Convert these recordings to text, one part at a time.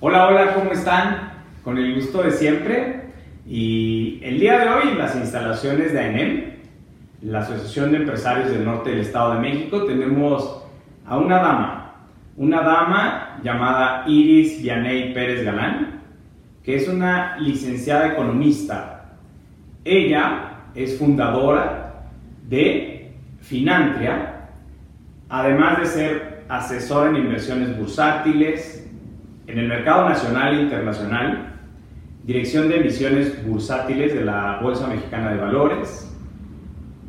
Hola, hola, ¿cómo están? Con el gusto de siempre. Y el día de hoy en las instalaciones de AENEM, la Asociación de Empresarios del Norte del Estado de México, tenemos a una dama, una dama llamada Iris Vianey Pérez Galán, que es una licenciada economista. Ella es fundadora de Finantria, además de ser asesora en inversiones bursátiles, en el mercado nacional e internacional, dirección de emisiones bursátiles de la Bolsa Mexicana de Valores,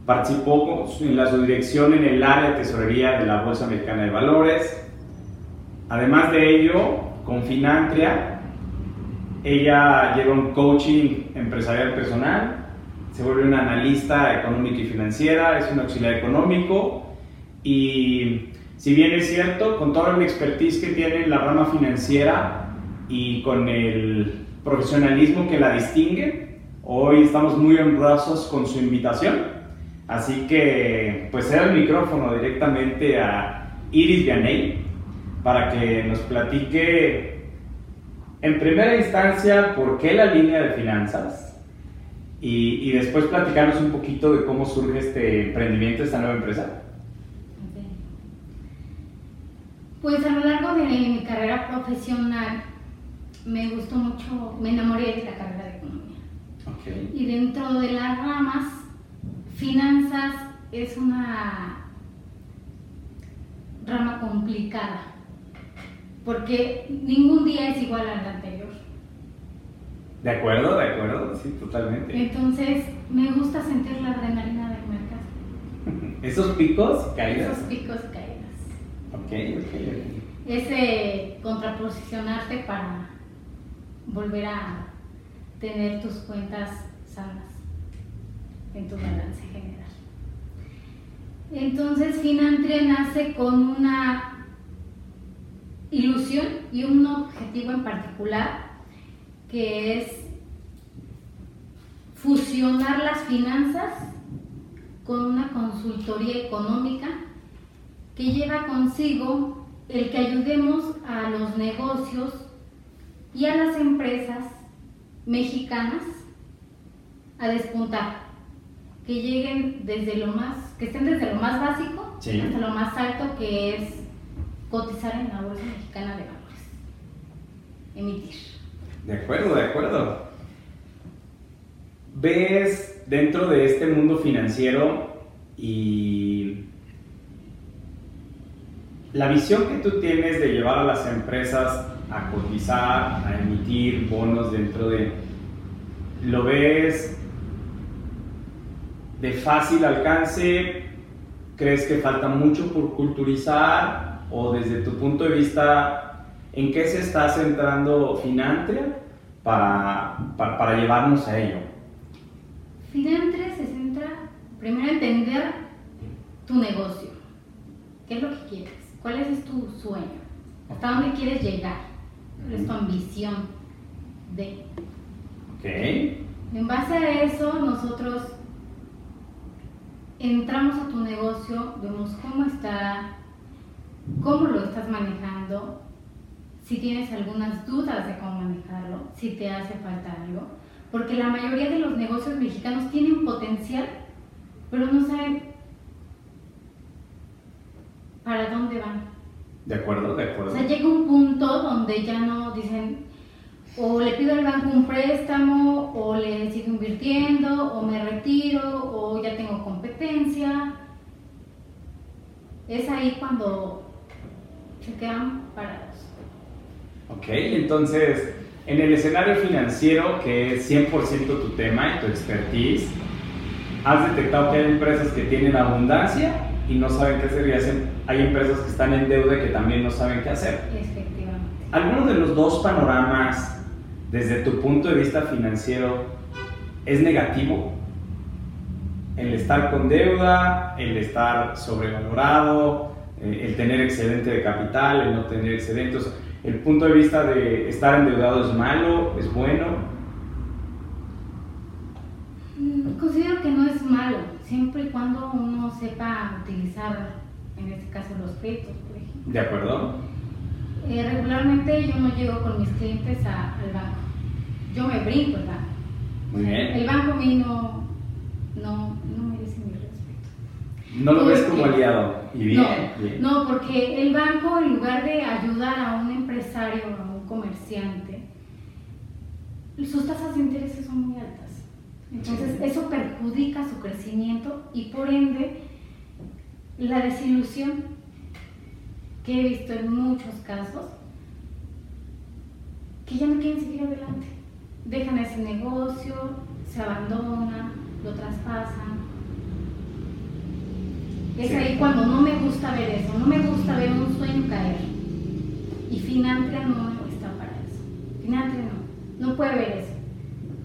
participó en la subdirección en el área de tesorería de la Bolsa Mexicana de Valores, además de ello, con Finantria, ella lleva un coaching empresarial personal, se vuelve una analista económica y financiera, es un auxiliar económico y si bien es cierto, con toda la expertise que tiene en la rama financiera y con el profesionalismo que la distingue, hoy estamos muy honrosos con su invitación. Así que, pues, cedo el micrófono directamente a Iris Vianey para que nos platique en primera instancia por qué la línea de finanzas y, y después platicarnos un poquito de cómo surge este emprendimiento, esta nueva empresa. Pues a lo largo de mi carrera profesional me gustó mucho, me enamoré de la carrera de economía. Okay. Y dentro de las ramas, finanzas es una rama complicada, porque ningún día es igual al anterior. De acuerdo, de acuerdo, sí, totalmente. Entonces, me gusta sentir la adrenalina del mercado. ¿Esos picos, caídas? Esos picos caídas. Ok, ok. Ese contraposicionarte para volver a tener tus cuentas sanas en tu balance general. Entonces Finantria nace con una ilusión y un objetivo en particular que es fusionar las finanzas con una consultoría económica que lleva consigo el que ayudemos a los negocios y a las empresas mexicanas a despuntar, que lleguen desde lo más, que estén desde lo más básico Sí. hasta lo más alto que es cotizar en la Bolsa Mexicana de Valores, emitir. De acuerdo, de acuerdo. ¿Ves dentro de este mundo financiero y la visión que tú tienes de llevar a las empresas a cotizar, a emitir bonos dentro de... ¿Lo ves de fácil alcance? ¿Crees que falta mucho por culturizar? ¿O desde tu punto de vista, en qué se está centrando Finantria para, para, llevarnos a ello? Finantre se centra primero en entender tu negocio. ¿Qué es lo que quieres? ¿Cuál es tu sueño? ¿Hasta dónde quieres llegar? ¿Cuál es tu ambición? De. ¿Ok? En base a eso, nosotros entramos a tu negocio, vemos cómo está, cómo lo estás manejando, si tienes algunas dudas de cómo manejarlo, si te hace falta algo, porque la mayoría de los negocios mexicanos tienen potencial, pero no saben para dónde van. De acuerdo, de O acuerdo. sea, llega un punto donde ya no dicen, o le pido al banco un préstamo, o le sigo invirtiendo, o me retiro, o ya tengo competencia. Es ahí cuando se quedan parados. Ok, entonces, en el escenario financiero, que es 100% tu tema y tu expertise, has detectado que hay empresas que tienen abundancia y no saben qué hacer y hacen- hay empresas que están en deuda y que también no saben qué hacer. Efectivamente. ¿alguno de los dos panoramas, desde tu punto de vista financiero, es negativo? El estar con deuda, el estar sobrevalorado, eh, el tener excedente de capital, el no tener excedentes. ¿El punto de vista de estar endeudado es malo, es bueno? Mm, considero que no es malo, siempre y cuando uno sepa utilizar, en este caso, los créditos, por ejemplo. ¿De acuerdo? Eh, regularmente yo no llego con mis clientes al banco. Yo me brinco el banco. Muy bien. El banco a mí no, no, no merece mi respeto. No lo ves como aliado. Y bien, no, bien. no, porque el banco en lugar de ayudar a un empresario o a un comerciante, sus tasas de interés son muy altas. Entonces Sí. eso perjudica su crecimiento y por ende la desilusión que he visto en muchos casos, que ya no quieren seguir adelante. Dejan ese negocio, se abandonan, lo traspasan. Es Sí. ahí cuando no me gusta ver eso, no me gusta ver un sueño caer. Y Finantria no está para eso. Finantria no, no puede ver eso.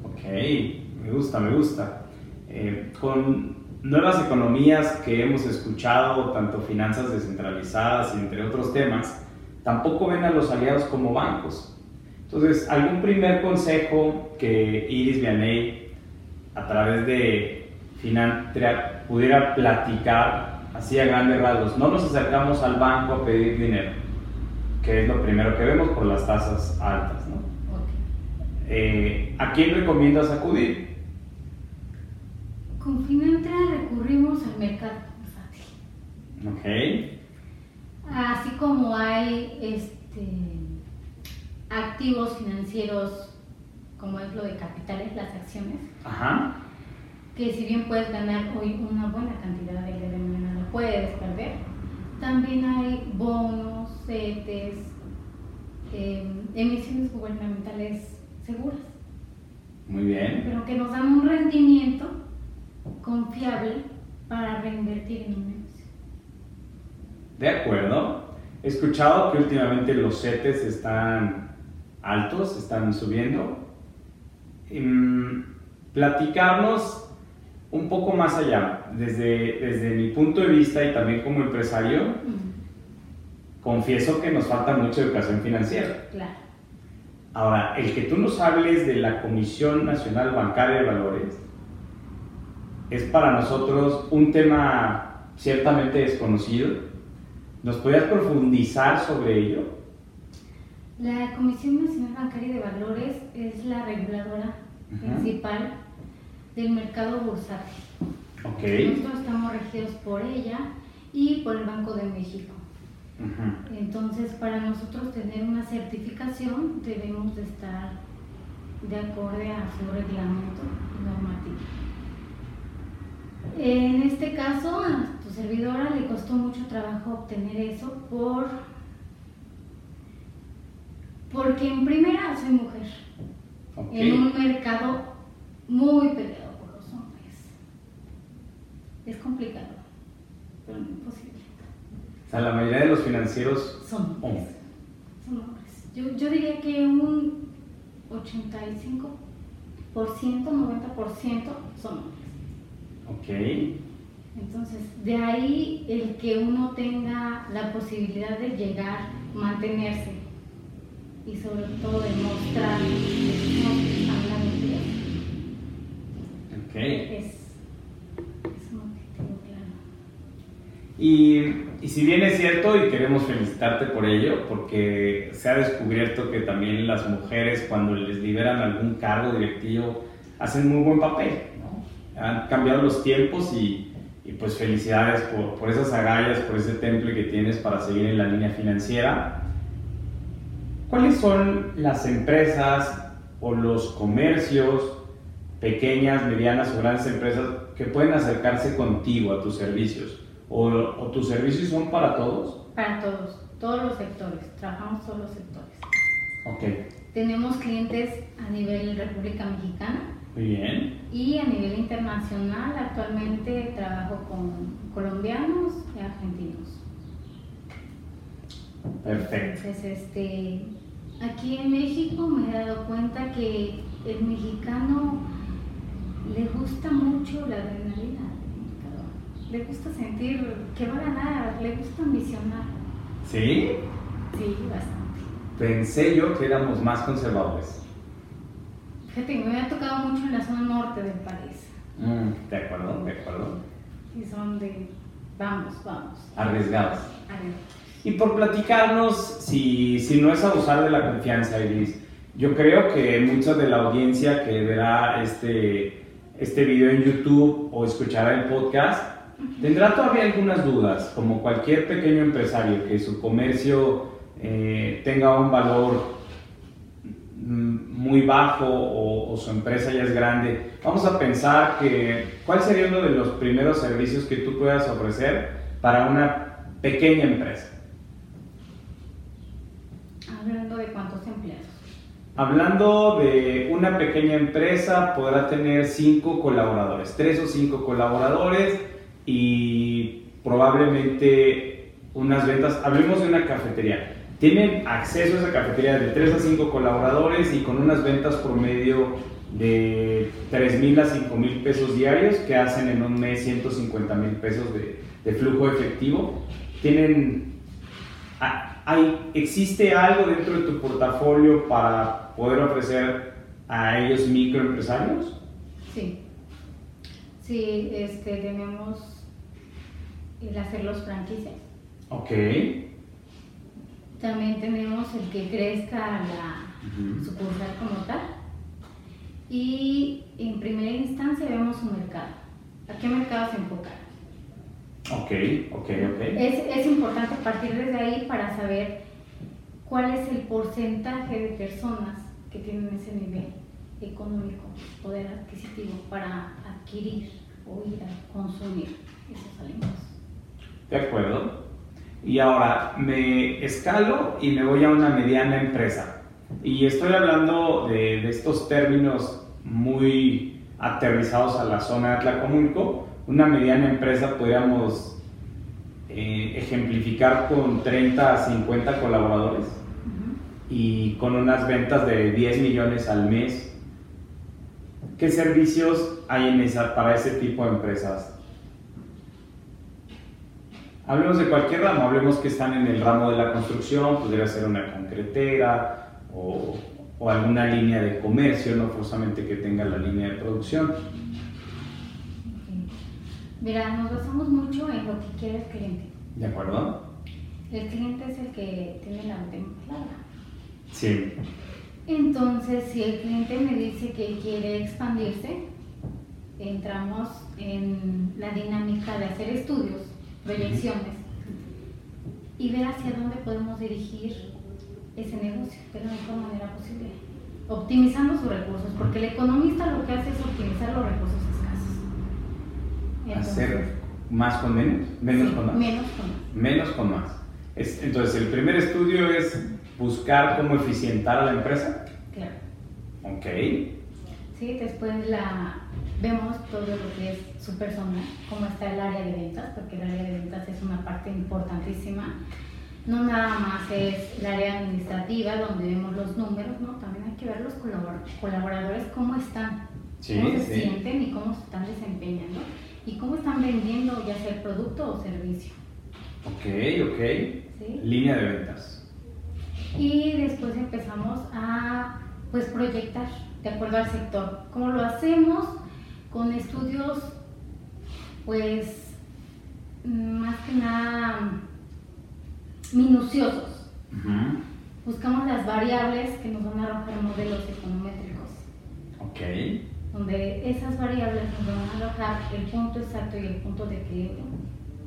Ok, me gusta, me gusta. Eh, con nuevas economías que hemos escuchado, tanto finanzas descentralizadas y entre otros temas, tampoco ven a los aliados como bancos. Entonces, ¿algún primer consejo que Iris Vianey, a través de Finantria, pudiera platicar así a grandes rasgos? No nos acercamos al banco a pedir dinero, que es lo primero que vemos por las tasas altas, ¿no? Eh, ¿A quién recomiendas acudir? Con Finantria recurrimos al mercado bursátil. Ok, Así como hay este, activos financieros, como es lo de capitales, las acciones, ajá, que si bien puedes ganar hoy una buena cantidad de día de mañana, la puedes perder. También hay bonos, CETES, eh, emisiones gubernamentales seguras, muy bien. pero que nos dan un rendimiento confiable para reinvertir en un negocio. De acuerdo. He escuchado que últimamente los CETES están altos, están subiendo. Em, platicarnos un poco más allá, desde, desde mi punto de vista y también como empresario, confieso que nos falta mucha educación financiera. Claro. Ahora, el que tú nos hables de la Comisión Nacional Bancaria de Valores es para nosotros un tema ciertamente desconocido. ¿Nos podrías profundizar sobre ello? La Comisión Nacional Bancaria de Valores es la reguladora principal del mercado bursátil. Ok. Nosotros estamos regidos por ella y por el Banco de México. Entonces, para nosotros tener una certificación debemos de estar de acorde a su reglamento normativo. En este caso, a tu servidora le costó mucho trabajo obtener eso por porque en primera soy mujer Ok. en un mercado muy peleado por los hombres. Es complicado, pero no imposible. O sea, la mayoría de los financieros Son hombres. hombres. Son hombres. Yo, yo diría que un 85%, 90% son hombres. Ok. Entonces, de ahí el que uno tenga la posibilidad de llegar, mantenerse y sobre todo demostrar que no hablando de Ok. es, es un objetivo claro. Y, y si bien es cierto, y queremos felicitarte por ello, porque se ha descubierto que también las mujeres cuando les liberan algún cargo directivo hacen muy buen papel. Han cambiado los tiempos y, y pues felicidades por, por esas agallas, por ese temple que tienes para seguir en la línea financiera. ¿Cuáles son las empresas o los comercios, pequeñas, medianas o grandes empresas, que pueden acercarse contigo a tus servicios? ¿O, o tus servicios son para todos? Para todos, todos los sectores, trabajamos todos los sectores. Ok, Tenemos clientes a nivel República Mexicana muy bien. y a nivel internacional. Actualmente trabajo con colombianos y argentinos. Perfecto. Entonces, este, Aquí en México me he dado cuenta que el mexicano le gusta mucho la adrenalina. Le gusta sentir que va a ganar, le gusta ambicionar. ¿Sí? Sí, bastante. Pensé yo que éramos más conservadores. Fíjate, me ha tocado mucho en la zona norte del país. Mm, de acuerdo, de acuerdo. Y son de, vamos, vamos. Arriesgados. Arriesgados. Y por platicarnos, si, si no es abusar de la confianza, Iris, yo creo que mucha de la audiencia que verá este, este video en YouTube o escuchará el podcast, tendrá todavía algunas dudas, como cualquier pequeño empresario, que su comercio eh, tenga un valor muy bajo o, o, su empresa ya es grande. Vamos a pensar que cuál sería uno de los primeros servicios que tú puedas ofrecer para una pequeña empresa. Hablando de cuántos empleados. Hablando de una pequeña empresa, podrá tener cinco colaboradores, tres o cinco colaboradores y probablemente unas ventas. Hablemos de una cafetería. Tienen acceso a esa cafetería de tres a cinco colaboradores y con unas ventas promedio de 3 mil a 5 mil pesos diarios que hacen en un mes 150 mil pesos de, de flujo efectivo. Tienen ¿Hay, ¿Existe algo dentro de tu portafolio para poder ofrecer a ellos microempresarios? Sí. Sí, este, tenemos el hacer los franquicias. Ok. También tenemos el que crezca la sucursal como tal. Y en primera instancia vemos un mercado. ¿A qué mercado se enfoca? Ok, ok, ok. Es, es importante partir desde ahí para saber cuál es el porcentaje de personas que tienen ese nivel económico, poder adquisitivo para adquirir o ir a consumir esos alimentos. De acuerdo. Y ahora me escalo y me voy a una mediana empresa. Y estoy hablando de, de estos términos muy aterrizados a la zona de Atlacomulco. Una mediana empresa podríamos eh, ejemplificar con 30 a 50 colaboradores y con unas ventas de 10 millones al mes. ¿Qué servicios hay en esa, para ese tipo de empresas? Hablemos de cualquier ramo, hablemos que están en el ramo de la construcción, podría ser una concretera o, o alguna línea de comercio, no forzosamente que tenga la línea de producción. Mira, nos basamos mucho en lo que quiere el cliente. ¿De acuerdo? El cliente es el que tiene la última palabra. Sí. Entonces, si el cliente me dice que quiere expandirse, entramos en la dinámica de hacer estudios, proyecciones y ver hacia dónde podemos dirigir ese negocio de la mejor manera posible, optimizando sus recursos, porque el economista lo que hace es optimizar los recursos escasos. Hacer más con menos, menos sí, con más. Menos con más. Menos con más. Es- entonces, el primer estudio es buscar cómo eficientar a la empresa. Claro. Ok. Sí, después la, vemos todo lo que es su persona, cómo está el área de ventas, porque el área de ventas es una parte importantísima. No nada más es el área administrativa donde vemos los números, ¿no? También hay que ver los colabor- colaboradores cómo están, Sí, cómo se sí. sienten y cómo se están desempeñando y cómo están vendiendo ya sea el producto o servicio. Ok, ok. ¿sí? Línea de ventas. Y después empezamos a pues proyectar de acuerdo al sector. ¿Cómo lo hacemos? Con estudios pues más que nada minuciosos. Ujú. Buscamos las variables que nos van a arrojar modelos econométricos, Ok. donde esas variables nos van a arrojar el punto exacto y el punto de equilibrio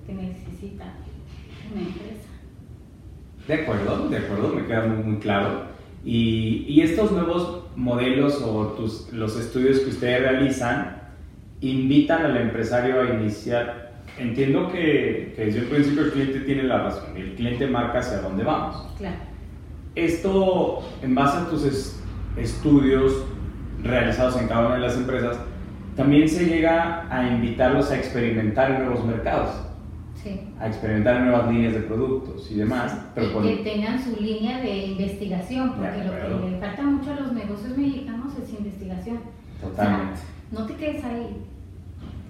que necesita una empresa. De acuerdo, de acuerdo, me queda muy, muy claro. Y, y estos nuevos modelos o tus, los estudios que ustedes realizan invitan al empresario a iniciar. Entiendo que, que desde el principio el cliente tiene la razón y el cliente marca hacia dónde vamos. Claro. Esto, en base a tus es- estudios realizados en cada una de las empresas, también se llega a invitarlos a experimentar en nuevos mercados. Sí. a experimentar nuevas líneas de productos y demás. pero y que tengan su línea de investigación, porque lo que le falta mucho a los negocios mexicanos es investigación. Totalmente. No te quedes ahí.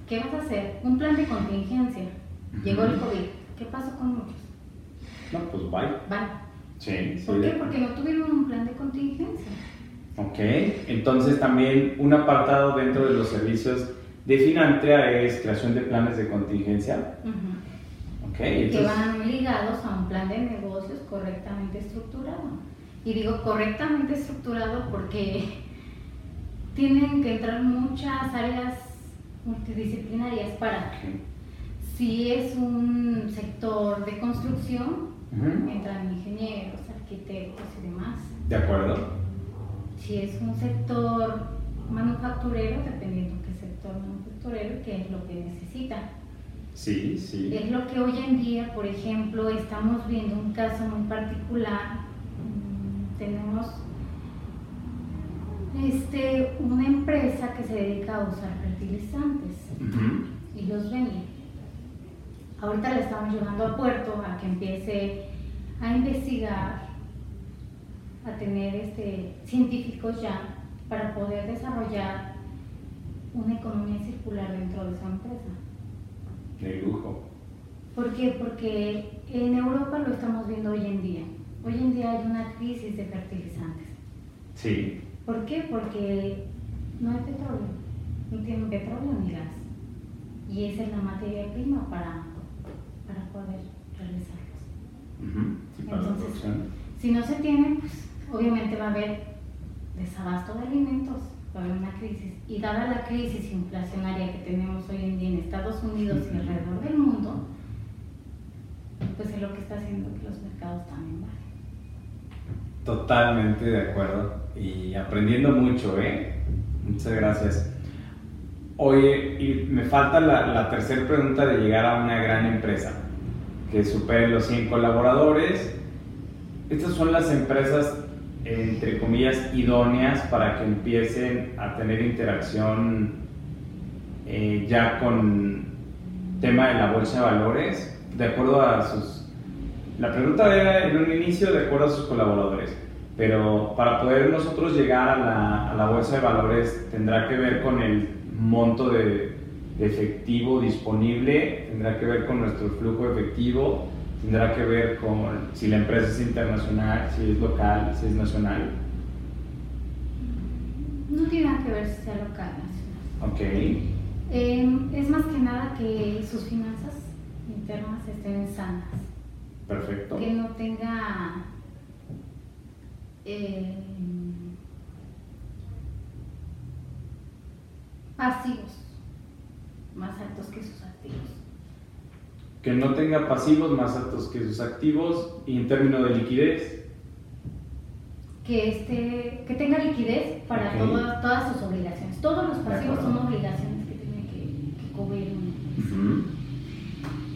¿Qué vas a hacer? Un plan de contingencia. Llegó el COVID. ¿Qué pasó con muchos? No, pues bye. Bye. Sí, ¿Por qué? Porque no tuvieron un plan de contingencia. Ok, entonces también un apartado dentro de los servicios de Finantria es creación de planes de contingencia. okay, que van ligados a un plan de negocios correctamente estructurado. Y digo correctamente estructurado porque tienen que entrar muchas áreas multidisciplinarias para... Si es un sector de construcción, entran ingenieros, arquitectos y demás. De acuerdo si es un sector manufacturero, dependiendo qué sector manufacturero, qué es lo que necesita. Sí, sí. Es lo que hoy en día, por ejemplo, estamos viendo un caso muy particular. Mm, tenemos este, una empresa que se dedica a usar fertilizantes y los vende. Ahorita le estamos llevando a puerto a que empiece a investigar a tener este, científicos ya para poder desarrollar una economía circular dentro de esa empresa. De lujo. ¿Por qué? Porque en Europa lo estamos viendo hoy en día. Hoy en día hay una crisis de fertilizantes. Sí. ¿Por qué? Porque no hay petróleo, no tienen petróleo ni gas. Y esa es la materia prima para, para poder realizarlos. Entonces, si no se tiene, pues obviamente va a haber desabasto de alimentos, va a haber una crisis. Y dada la crisis inflacionaria que tenemos hoy en día en Estados Unidos y alrededor del mundo, pues es lo que está haciendo que los mercados también bajen. Totalmente de acuerdo y aprendiendo mucho, ¿eh? Muchas gracias. Oye, me falta la, la tercera pregunta de llegar a una gran empresa que supere los 100 colaboradores. Estas son las empresas entre comillas, idóneas para que empiecen a tener interacción eh, ya con tema de la bolsa de valores, de acuerdo a sus... La pregunta era en un inicio de acuerdo a sus colaboradores, pero para poder nosotros llegar a la, a la bolsa de valores tendrá que ver con el monto de, de efectivo disponible, tendrá que ver con nuestro flujo efectivo, tendrá que ver con si la empresa es internacional, si es local, si es nacional. No tiene nada que ver si sea local nacional. Ok. Em, es más que nada que sus finanzas internas estén sanas. Perfecto. Que no tenga em, pasivos más altos que sus activos. Que no tenga pasivos más altos que sus activos y en términos de liquidez. Que, este, que tenga liquidez para todas, todas sus obligaciones. Todos los pasivos son obligaciones que tiene que, cubrir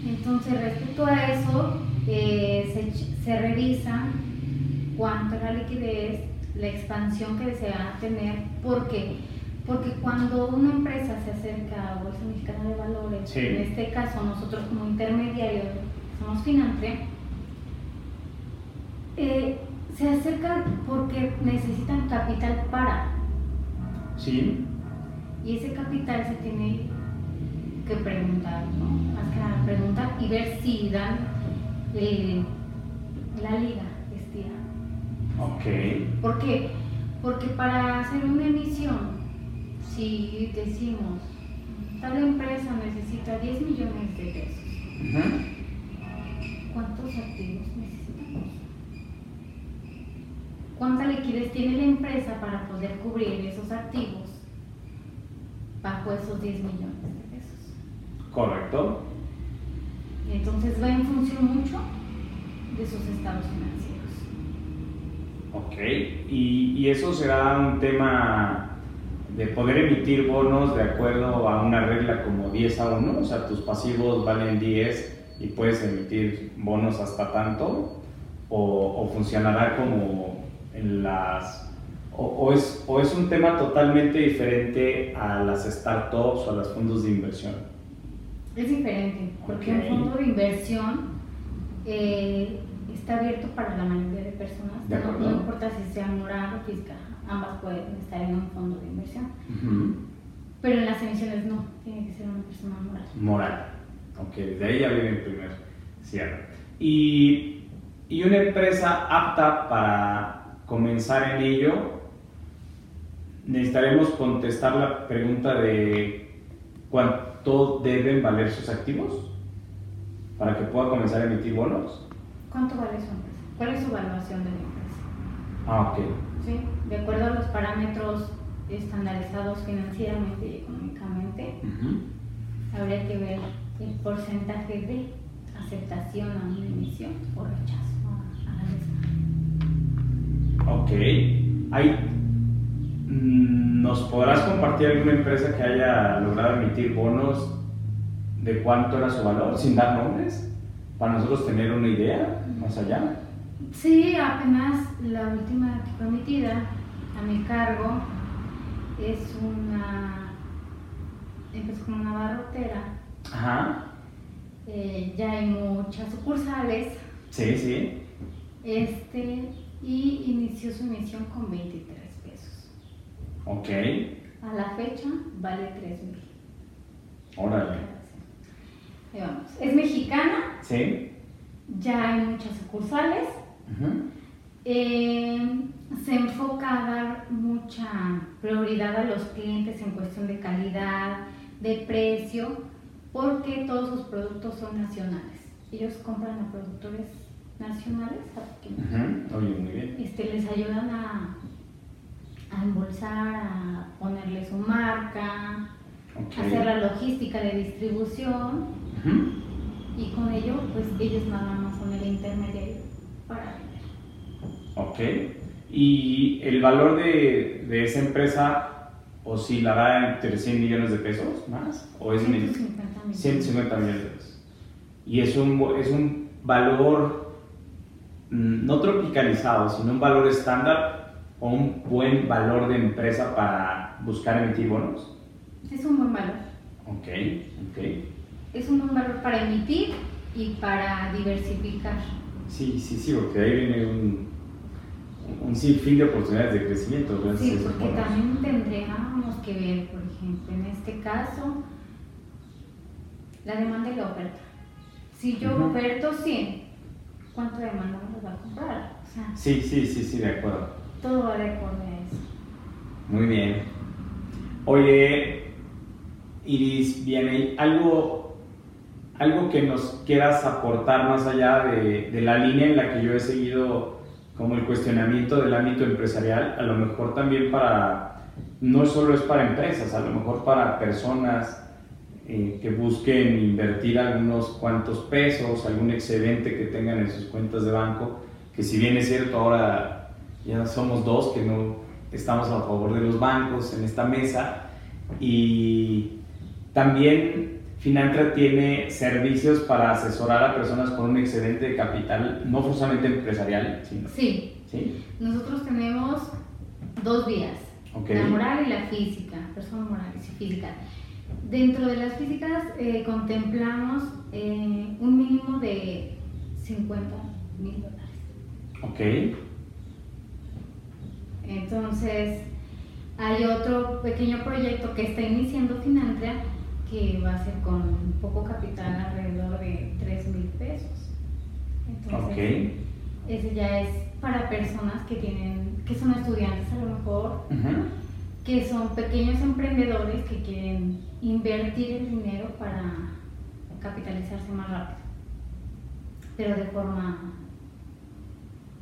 Entonces, respecto a eso, eh, se, se revisa cuánto es la liquidez, la expansión que desea tener, porque porque cuando una empresa se acerca a Bolsa Mexicana de Valores, en este caso nosotros como intermediarios somos Finantria, eh, se acercan porque necesitan capital para. Sí. Y ese capital se tiene que preguntar, ¿no? Más que nada preguntar y ver si dan eh, la liga. Ok. ¿Por qué? Porque para hacer una emisión si decimos, tal empresa necesita 10 millones de pesos, ¿cuántos activos necesitamos? ¿Cuánta liquidez tiene la empresa para poder cubrir esos activos bajo esos 10 millones de pesos? Correcto. entonces va en función mucho de sus estados financieros. Ok, y, y eso será un tema de poder emitir bonos de acuerdo a una regla como 10 a 1, o sea, tus pasivos valen 10 y puedes emitir bonos hasta tanto, o, funcionará como en las... O, es, o es un tema totalmente diferente a las startups o a los fondos de inversión. Es diferente, porque un fondo de inversión eh, está abierto para la mayoría de personas. no, importa si sea moral o física, ambas pueden estar en un fondo de inversión. Pero en las emisiones no, tiene que ser una persona moral. Moral. Ok, de ahí ya viene el primer cierre. Y, y una empresa apta para comenzar en ello, necesitaremos contestar la pregunta de cuánto deben valer sus activos para que pueda comenzar a emitir bonos. ¿Cuánto vale su empresa? ¿Cuál es su evaluación de la empresa? Ah, ok. Sí, de acuerdo a los parámetros estandarizados financieramente y económicamente, habría que ver el porcentaje de aceptación a una emisión o rechazo a la misma. Ok. ¿Hay, mm, ¿Nos podrás compartir alguna empresa que haya logrado emitir bonos de cuánto era su valor, sin dar nombres? Para nosotros tener una idea más allá. Sí, apenas la última que fue emitida a mi cargo es una. Empezó como una barrotera. Ajá. Eh, ya hay muchas sucursales. Sí, sí. Este, y inició su emisión con 23 pesos. Ok. A la fecha vale 3 mil. Órale. Vamos. Es mexicana. Sí. Ya hay muchas sucursales. Eh, se enfoca a dar mucha prioridad a los clientes en cuestión de calidad, de precio, porque todos sus productos son nacionales. Ellos compran a productores nacionales, muy bien. Este, les ayudan a, a embolsar, a ponerle su marca, a hacer la logística de distribución y con ello pues ellos nada más son el intermediario para vender. Ok. ¿Y el valor de, de esa empresa oscilará entre 100 millones de pesos más? ¿O es 150 millones. 150 millones de pesos. Y es un, es un valor mm, no tropicalizado, sino un valor estándar o un buen valor de empresa para buscar emitir bonos. Es un buen valor. Ok, ok. Es un buen valor para emitir y para diversificar. Sí, sí, sí, porque ahí viene un, un sinfín de oportunidades de crecimiento. Sí, porque también tendríamos que ver, por ejemplo, en este caso, la demanda y la oferta. Si yo oferto 100, ¿cuánto demanda me va a comprar? sí, sí, sí, sí, de acuerdo. Todo va de acuerdo a eso. Muy bien. Oye, Iris, viene algo, algo que nos quieras aportar más allá de, de la línea en la que yo he seguido como el cuestionamiento del ámbito empresarial, a lo mejor también para, no solo es para empresas, a lo mejor para personas eh, que busquen invertir algunos cuantos pesos, algún excedente que tengan en sus cuentas de banco, que si bien es cierto ahora ya somos dos que no estamos a favor de los bancos en esta mesa y también Finantra tiene servicios para asesorar a personas con un excedente de capital, no forzosamente empresarial. Sino, sí. sí. Nosotros tenemos dos vías, la moral y la física, personas morales y físicas. Dentro de las físicas eh, contemplamos eh, un mínimo de 50 mil dólares. Ok. Entonces, hay otro pequeño proyecto que está iniciando Finantra que va a ser con poco capital alrededor de 3 mil pesos. Entonces, ese ya es para personas que tienen, que son estudiantes a lo mejor, que son pequeños emprendedores que quieren invertir el dinero para capitalizarse más rápido, pero de forma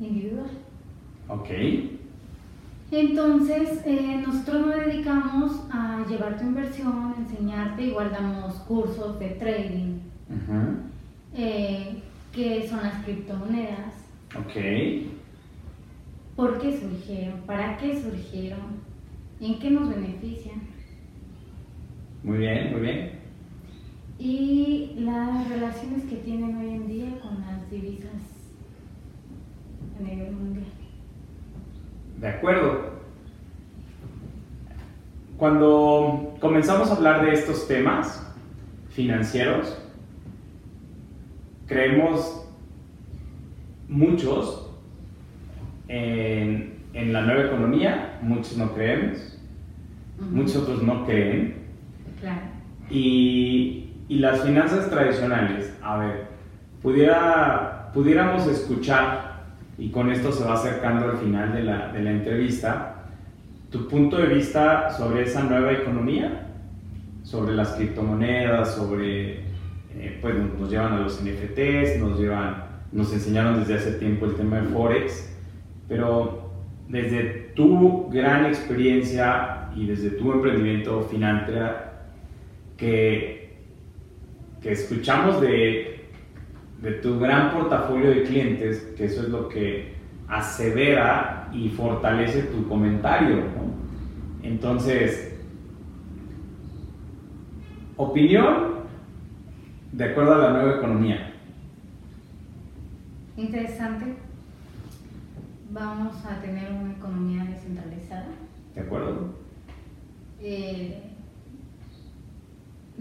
individual. Ok. Entonces, eh, nosotros nos dedicamos a llevar tu inversión, enseñarte, igual damos cursos de trading, eh, que son las criptomonedas. Ok. ¿Por qué surgieron? ¿Para qué surgieron? ¿En qué nos benefician? Muy bien, muy bien. Y las relaciones que tienen hoy en día con las divisas a nivel mundial. De acuerdo. Cuando comenzamos a hablar de estos temas, financieros, creemos muchos en, en la nueva economía, muchos no creemos, muchos otros no creen. Claro. Y, y, las finanzas tradicionales, a ver, pudiera, pudiéramos escuchar, y con esto se va acercando al final de la, de la entrevista, tu punto de vista sobre esa nueva economía, sobre las criptomonedas, sobre, eh, pues nos llevan a los NFTs, nos llevan, nos enseñaron desde hace tiempo el tema de Forex, pero desde tu gran experiencia y desde tu emprendimiento Finantra, que, que escuchamos de, de tu gran portafolio de clientes, que eso es lo que asevera y fortalece tu comentario. Entonces, opinión de acuerdo a la nueva economía. Interesante. Vamos a tener una economía descentralizada. ¿De acuerdo? Eh,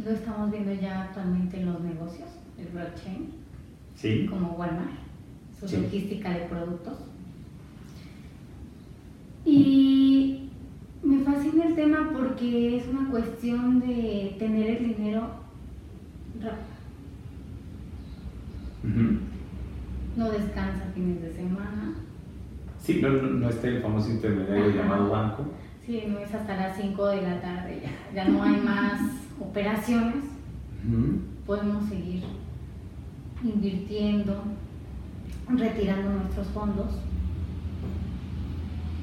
lo estamos viendo ya actualmente en los negocios, el blockchain, sí. como Walmart, su logística de productos. Y me fascina el tema porque es una cuestión de tener el dinero rápido. No descansa fines de semana. Sí, no, no, está el famoso intermediario llamado banco. Sí, no es hasta las 5 de la tarde, ya, ya no hay más operaciones. Podemos seguir invirtiendo, retirando nuestros fondos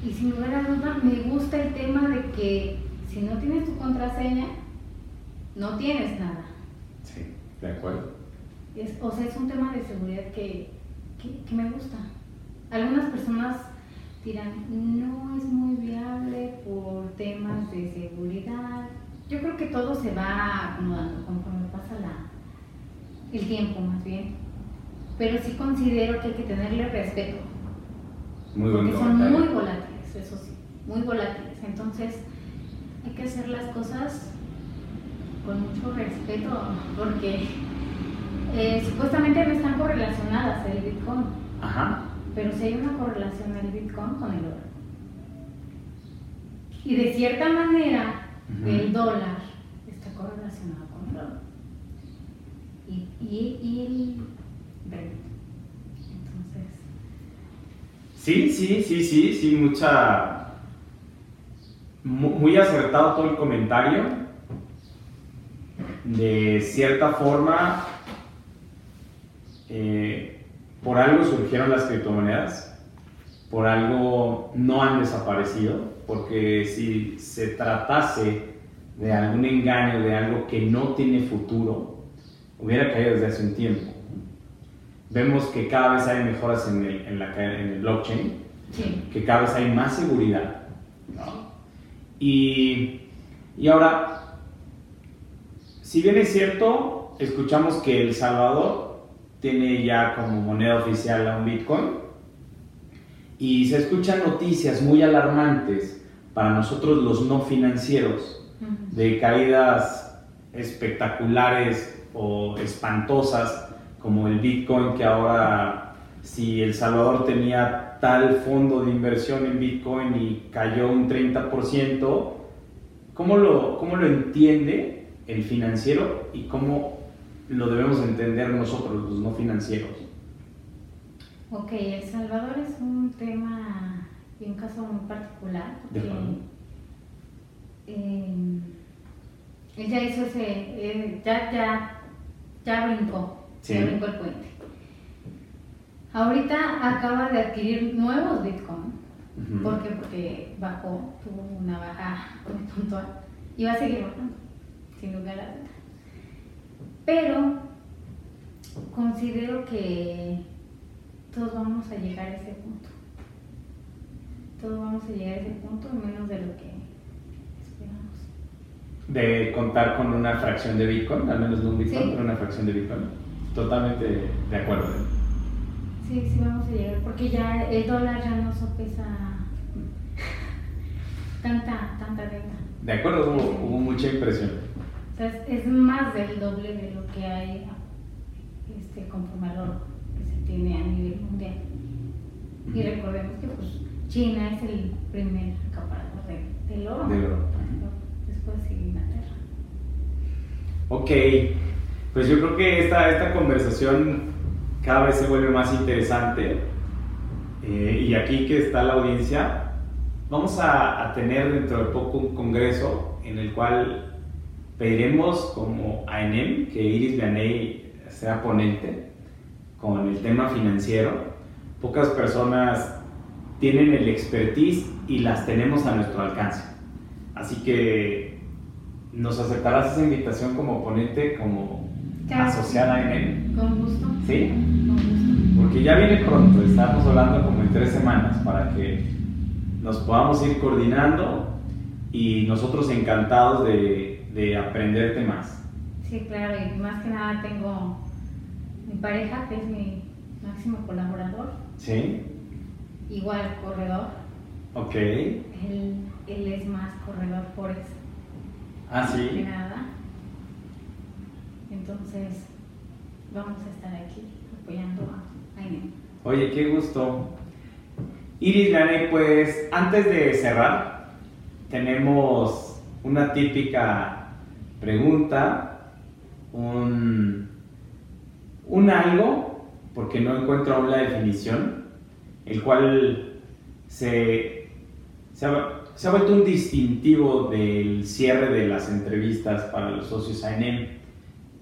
y sin lugar a duda me gusta el tema de que si no tienes tu contraseña, no tienes nada. Sí, de acuerdo. o sea, es un tema de seguridad que, que, me gusta. Algunas personas dirán, no es muy viable por temas de seguridad. Yo creo que todo se va acomodando conforme pasa la, el tiempo más bien. Pero sí considero que hay que tenerle respeto. Muy porque son muy volátiles eso sí, muy volátiles. Entonces, hay que hacer las cosas con mucho respeto, porque eh, supuestamente no están correlacionadas el Bitcoin. Ajá. Pero sí hay una correlación del Bitcoin con el oro. Y de cierta manera, el dólar está correlacionado con el oro. Y, y, y el Sí, sí, sí, sí, sí, mucha... Muy acertado todo el comentario. De cierta forma, eh, por algo surgieron las criptomonedas, por algo no han desaparecido, porque si se tratase de algún engaño, de algo que no tiene futuro, hubiera caído desde hace un tiempo. Vemos que cada vez hay mejoras en el, en la, en el blockchain, que cada vez hay más seguridad. Y, y ahora, si bien es cierto, escuchamos que El Salvador tiene ya como moneda oficial a un Bitcoin y se escuchan noticias muy alarmantes para nosotros los no financieros de caídas espectaculares o espantosas como el Bitcoin, que ahora si El Salvador tenía tal fondo de inversión en Bitcoin y cayó un 30%, ¿cómo lo, cómo lo entiende el financiero y cómo lo debemos entender nosotros, los no financieros? Ok, El Salvador es un tema y un caso muy particular. Porque, eh, él ya hizo ese, eh, ya, ya, ya brincó Sí. el puente. Ahorita acaba de adquirir nuevos Bitcoin. ¿Por qué? Porque bajó, tuvo una baja muy puntual. Y va a seguir bajando, sin lugar a dudas. Pero considero que todos vamos a llegar a ese punto. Todos vamos a llegar a ese punto, menos de lo que. De contar con una fracción de Bitcoin, al menos no un Bitcoin, pero una fracción de Bitcoin. Totalmente de acuerdo. Sí, sí vamos a llegar, porque ya el dólar ya no sopesa tanta, tanta renta. De acuerdo, hubo, mucha impresión. Entonces es más del doble de lo que hay este, conforme al oro que se tiene a nivel mundial. Y recordemos que pues, China es el primer acaparador del oro. Del oro. Después sigue Inglaterra. Ok, pues yo creo que esta, esta conversación cada vez se vuelve más interesante. Eh, y aquí que está la audiencia, vamos a, a, tener dentro de poco un congreso en el cual pediremos como a ENEM que Iris Vianey sea ponente con el tema financiero. Pocas personas tienen el expertise y las tenemos a nuestro alcance. Así que nos aceptarás esa invitación como ponente, como asociada a ENEM. Con gusto. ¿Sí? Con gusto. Porque ya viene pronto, estamos hablando como en tres semanas para que nos podamos ir coordinando y nosotros encantados de, de aprenderte más. Sí, claro, y más que nada tengo mi pareja, que es mi máximo colaborador, ¿Sí? igual corredor. Ok. Él, él es más corredor por eso, Ah, sí. nada. Entonces, vamos a estar aquí apoyando a Aine. Oye, qué gusto. Iris Vianey, pues antes de cerrar, tenemos una típica pregunta, un, un algo, porque no encuentro aún la definición, el cual se, se, se ha vuelto un distintivo del cierre de las entrevistas para los socios ANM,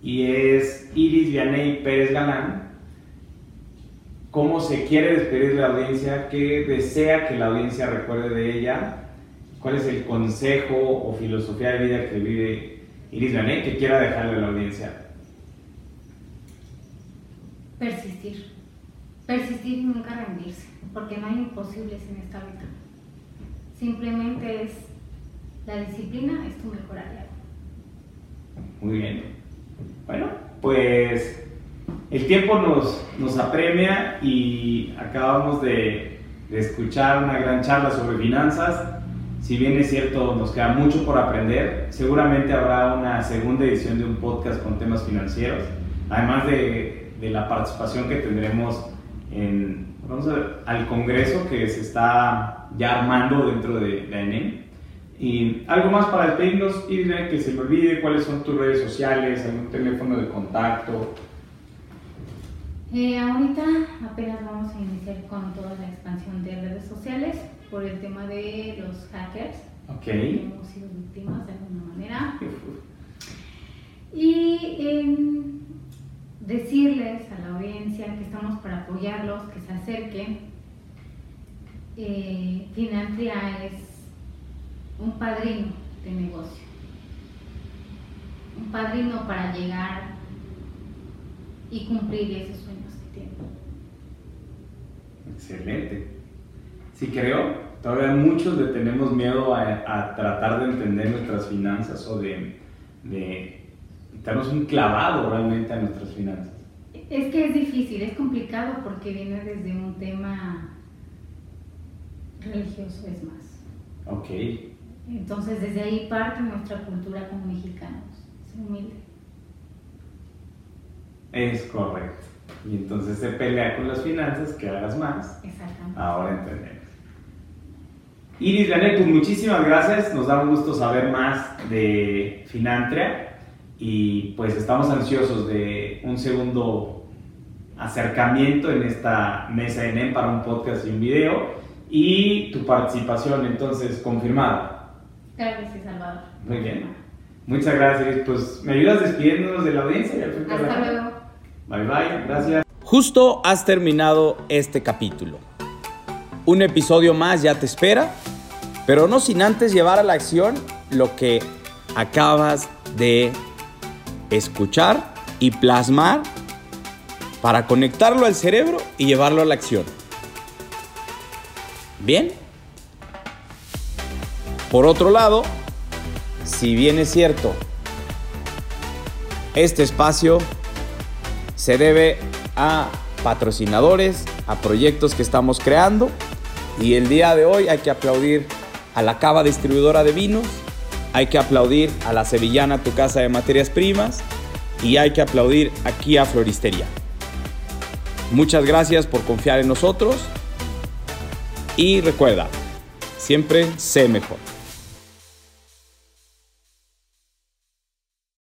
y es Iris Vianey Pérez Galán, cómo se quiere despedir de la audiencia, qué desea que la audiencia recuerde de ella, cuál es el consejo o filosofía de vida que vive Iris Vianey que quiera dejarle a la audiencia. Persistir. Persistir y nunca rendirse, porque no hay imposibles en esta vida. Simplemente es la disciplina, es tu mejor aliado. Muy bien. Bueno, pues el tiempo nos, nos apremia y acabamos de, escuchar una gran charla sobre finanzas. Si bien es cierto, nos queda mucho por aprender, seguramente habrá una segunda edición de un podcast con temas financieros, además de, de la participación que tendremos en, vamos a ver, al Congreso que se está ya armando dentro de la ENEM. Y algo más para despedirnos, Irene, que se me olvide cuáles son tus redes sociales, algún teléfono de contacto. Eh, ahorita apenas vamos a iniciar con toda la expansión de redes sociales por el tema de los hackers. Ok. Hemos sido víctimas de alguna manera. Y em, decirles a la audiencia que estamos para apoyarlos, que se acerquen. Eh, Finantria es un padrino de negocio. Un padrino para llegar y cumplir esos sueños que tienen. Excelente. Sí creo, todavía muchos le tenemos miedo a, a tratar de entender nuestras finanzas o de, de darnos un clavado realmente a nuestras finanzas. Es que es difícil, es complicado porque viene desde un tema religioso, es más. Ok. Entonces, desde ahí parte nuestra cultura como mexicanos, ser humilde. Es correcto. Y entonces se pelea con las finanzas, que hagas más. Exactamente. Ahora entendemos. Iris Janet, pues muchísimas gracias. Nos da un gusto saber más de Finantria y pues estamos ansiosos de un segundo acercamiento en esta mesa de NEM para un podcast y un video y tu participación entonces confirmada. Claro que sí, Salvador. Muy bien. Muchas gracias. Pues me ayudas despidiéndonos de la audiencia. la Hasta luego. Bye bye. Gracias. Justo has terminado este capítulo. Un episodio más ya te espera, pero no sin antes llevar a la acción lo que acabas de escuchar y plasmar para conectarlo al cerebro y llevarlo a la acción. Bien. Por otro lado, si bien es cierto, este espacio se debe a patrocinadores, a proyectos que estamos creando. Y el día de hoy hay que aplaudir a la Cava Distribuidora de Vinos, hay que aplaudir a la Sevillana Tu Casa de Materias Primas y hay que aplaudir aquí a Floristería. Muchas gracias por confiar en nosotros y recuerda, siempre sé mejor.